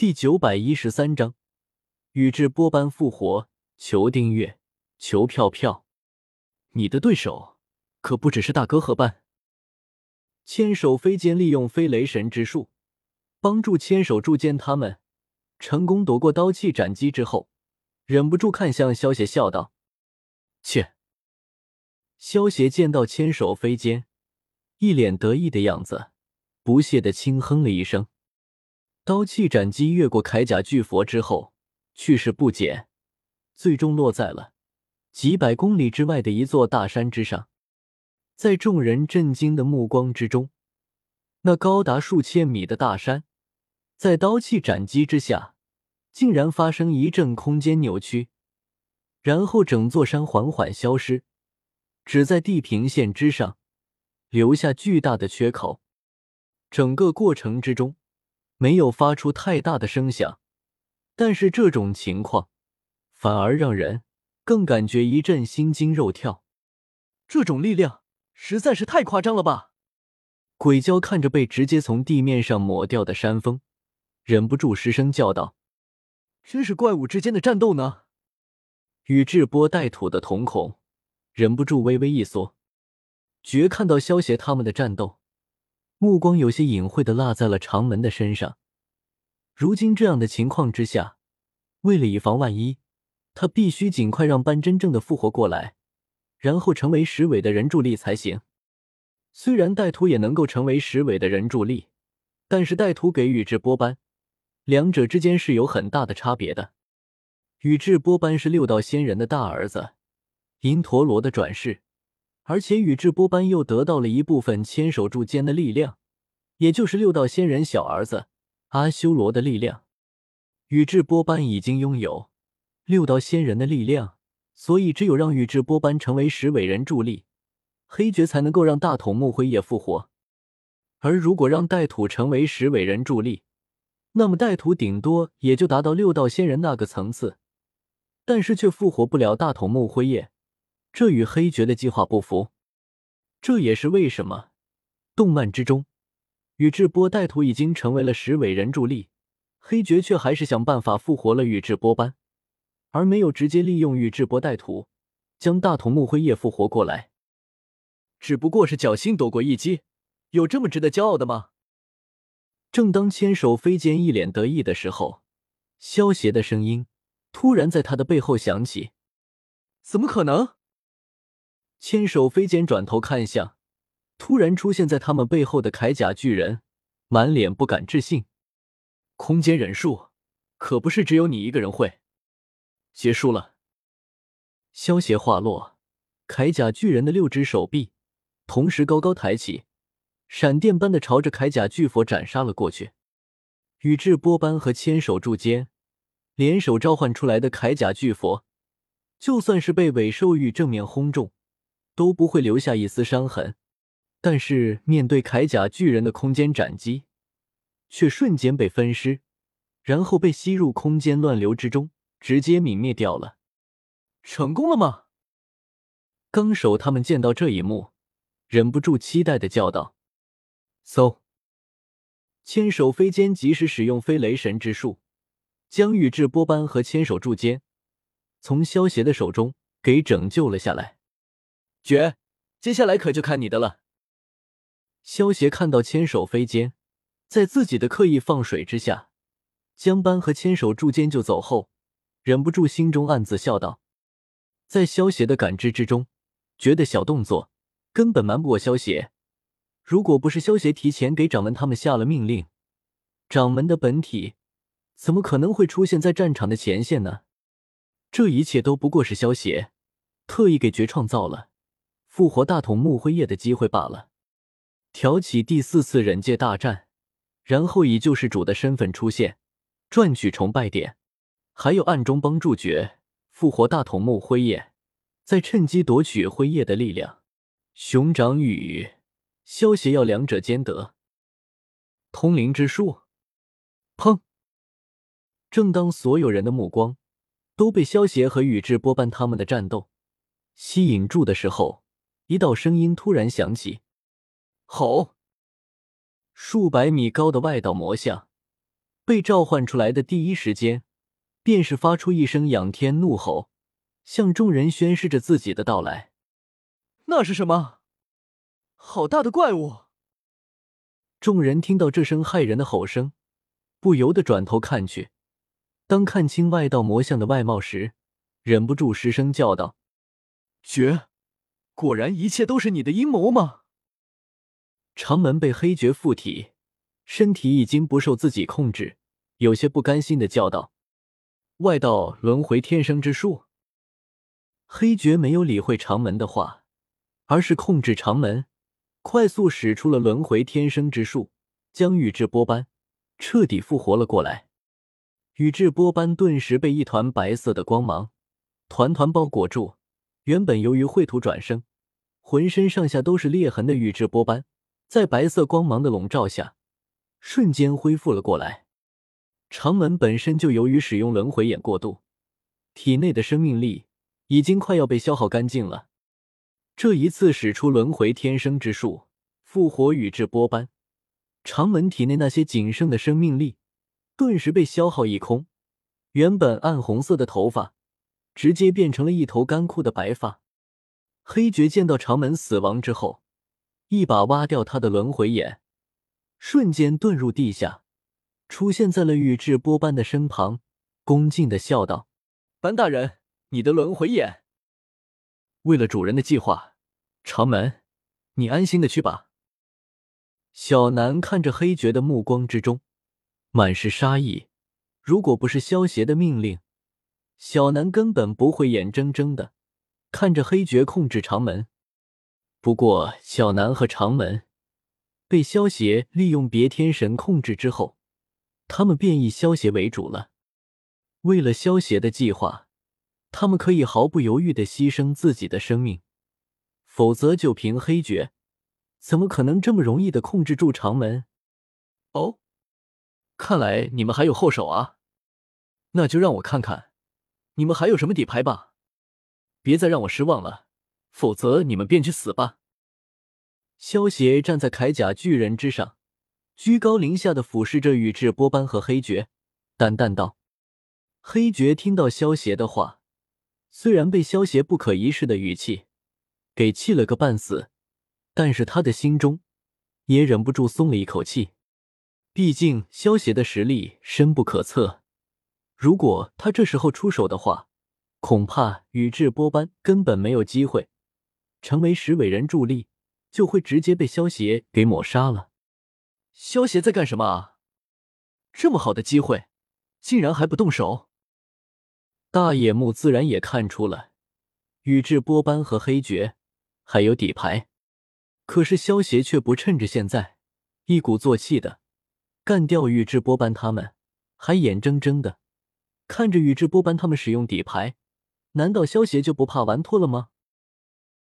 第九百一十三章，宇智波斑复活。求订阅，求票票。你的对手可不只是大哥和班。千手飞剑利用飞雷神之术，帮助千手柱间他们成功躲过刀气斩击之后，忍不住看向萧邪，笑道：“切！”萧邪见到千手飞剑，一脸得意的样子，不屑的轻哼了一声。刀气斩击越过铠甲巨佛之后，去势不减，最终落在了几百公里之外的一座大山之上。在众人震惊的目光之中，那高达数千米的大山，在刀气斩击之下，竟然发生一阵空间扭曲，然后整座山缓缓消失，只在地平线之上留下巨大的缺口。整个过程之中。没有发出太大的声响，但是这种情况反而让人更感觉一阵心惊肉跳。这种力量实在是太夸张了吧！鬼鲛看着被直接从地面上抹掉的山峰，忍不住失声叫道：“真是怪物之间的战斗呢！”宇智波带土的瞳孔忍不住微微一缩，绝看到萧协他们的战斗。目光有些隐晦的落在了长门的身上。如今这样的情况之下，为了以防万一，他必须尽快让班真正的复活过来，然后成为十尾的人柱力才行。虽然带土也能够成为十尾的人柱力，但是带土给宇智波斑，两者之间是有很大的差别的。宇智波斑是六道仙人的大儿子，银陀罗的转世。而且宇智波斑又得到了一部分千手柱间的力量，也就是六道仙人小儿子阿修罗的力量。宇智波斑已经拥有六道仙人的力量，所以只有让宇智波斑成为十尾人助力，黑绝才能够让大筒木辉夜复活。而如果让带土成为十尾人助力，那么带土顶多也就达到六道仙人那个层次，但是却复活不了大筒木辉夜。这与黑绝的计划不符，这也是为什么动漫之中宇智波带土已经成为了十尾人助力，黑绝却还是想办法复活了宇智波斑，而没有直接利用宇智波带土将大筒木辉夜复活过来，只不过是侥幸躲过一击，有这么值得骄傲的吗？正当千手飞剑一脸得意的时候，萧邪的声音突然在他的背后响起：“怎么可能？”千手飞剑转头看向突然出现在他们背后的铠甲巨人，满脸不敢置信。空间忍术可不是只有你一个人会。结束了。萧邪话落，铠甲巨人的六只手臂同时高高抬起，闪电般的朝着铠甲巨佛斩杀了过去。宇智波斑和千手柱间联手召唤出来的铠甲巨佛，就算是被尾兽域正面轰中。都不会留下一丝伤痕，但是面对铠甲巨人的空间斩击，却瞬间被分尸，然后被吸入空间乱流之中，直接泯灭掉了。成功了吗？纲手他们见到这一幕，忍不住期待的叫道：“So！” 千手飞间及时使用飞雷神之术，将宇智波斑和千手柱间从萧邪的手中给拯救了下来。绝，接下来可就看你的了。萧协看到千手飞间在自己的刻意放水之下，江班和千手柱间就走后，忍不住心中暗自笑道：“在萧协的感知之中，觉得小动作根本瞒不过萧协。如果不是萧协提前给掌门他们下了命令，掌门的本体怎么可能会出现在战场的前线呢？这一切都不过是萧协特意给绝创造了。”复活大筒木辉夜的机会罢了。挑起第四次忍界大战，然后以救世主的身份出现，赚取崇拜点，还有暗中帮助绝复活大筒木辉夜，再趁机夺取辉夜的力量。熊掌与萧邪要两者兼得。通灵之术，砰！正当所有人的目光都被萧邪和宇智波斑他们的战斗吸引住的时候。一道声音突然响起，吼！数百米高的外道魔像被召唤出来的第一时间，便是发出一声仰天怒吼，向众人宣示着自己的到来。那是什么？好大的怪物！众人听到这声骇人的吼声，不由得转头看去。当看清外道魔像的外貌时，忍不住失声叫道：“绝！果然一切都是你的阴谋吗？”长门被黑绝附体，身体已经不受自己控制，有些不甘心的叫道：“外道轮回天生之术。”黑绝没有理会长门的话，而是控制长门，快速使出了轮回天生之术，将宇智波斑彻底复活了过来。宇智波斑顿时被一团白色的光芒团团包裹住。原本由于秽土转生，浑身上下都是裂痕的宇智波斑，在白色光芒的笼罩下，瞬间恢复了过来。长门本身就由于使用轮回眼过度，体内的生命力已经快要被消耗干净了。这一次使出轮回天生之术，复活宇智波斑，长门体内那些仅剩的生命力。顿时被消耗一空，原本暗红色的头发直接变成了一头干枯的白发。黑绝见到长门死亡之后，一把挖掉他的轮回眼，瞬间遁入地下，出现在了宇智波斑的身旁，恭敬的笑道：“班大人，你的轮回眼。为了主人的计划，长门，你安心的去吧。”小南看着黑绝的目光之中。满是杀意。如果不是萧邪的命令，小南根本不会眼睁睁的看着黑绝控制长门。不过，小南和长门被萧邪利用别天神控制之后，他们便以萧邪为主了。为了萧邪的计划，他们可以毫不犹豫的牺牲自己的生命。否则，就凭黑绝，怎么可能这么容易的控制住长门？哦。看来你们还有后手啊，那就让我看看你们还有什么底牌吧！别再让我失望了，否则你们便去死吧！萧邪站在铠甲巨人之上，居高临下的俯视着宇智波斑和黑绝，淡淡道：“黑绝听到萧邪的话，虽然被萧邪不可一世的语气给气了个半死，但是他的心中也忍不住松了一口气。”毕竟萧邪的实力深不可测，如果他这时候出手的话，恐怕宇智波斑根本没有机会成为十尾人助力，就会直接被萧邪给抹杀了。萧邪在干什么啊？这么好的机会，竟然还不动手？大野木自然也看出了宇智波斑和黑绝还有底牌，可是萧邪却不趁着现在，一鼓作气的。干掉宇智波斑他们，还眼睁睁的看着宇智波斑他们使用底牌，难道萧协就不怕玩脱了吗？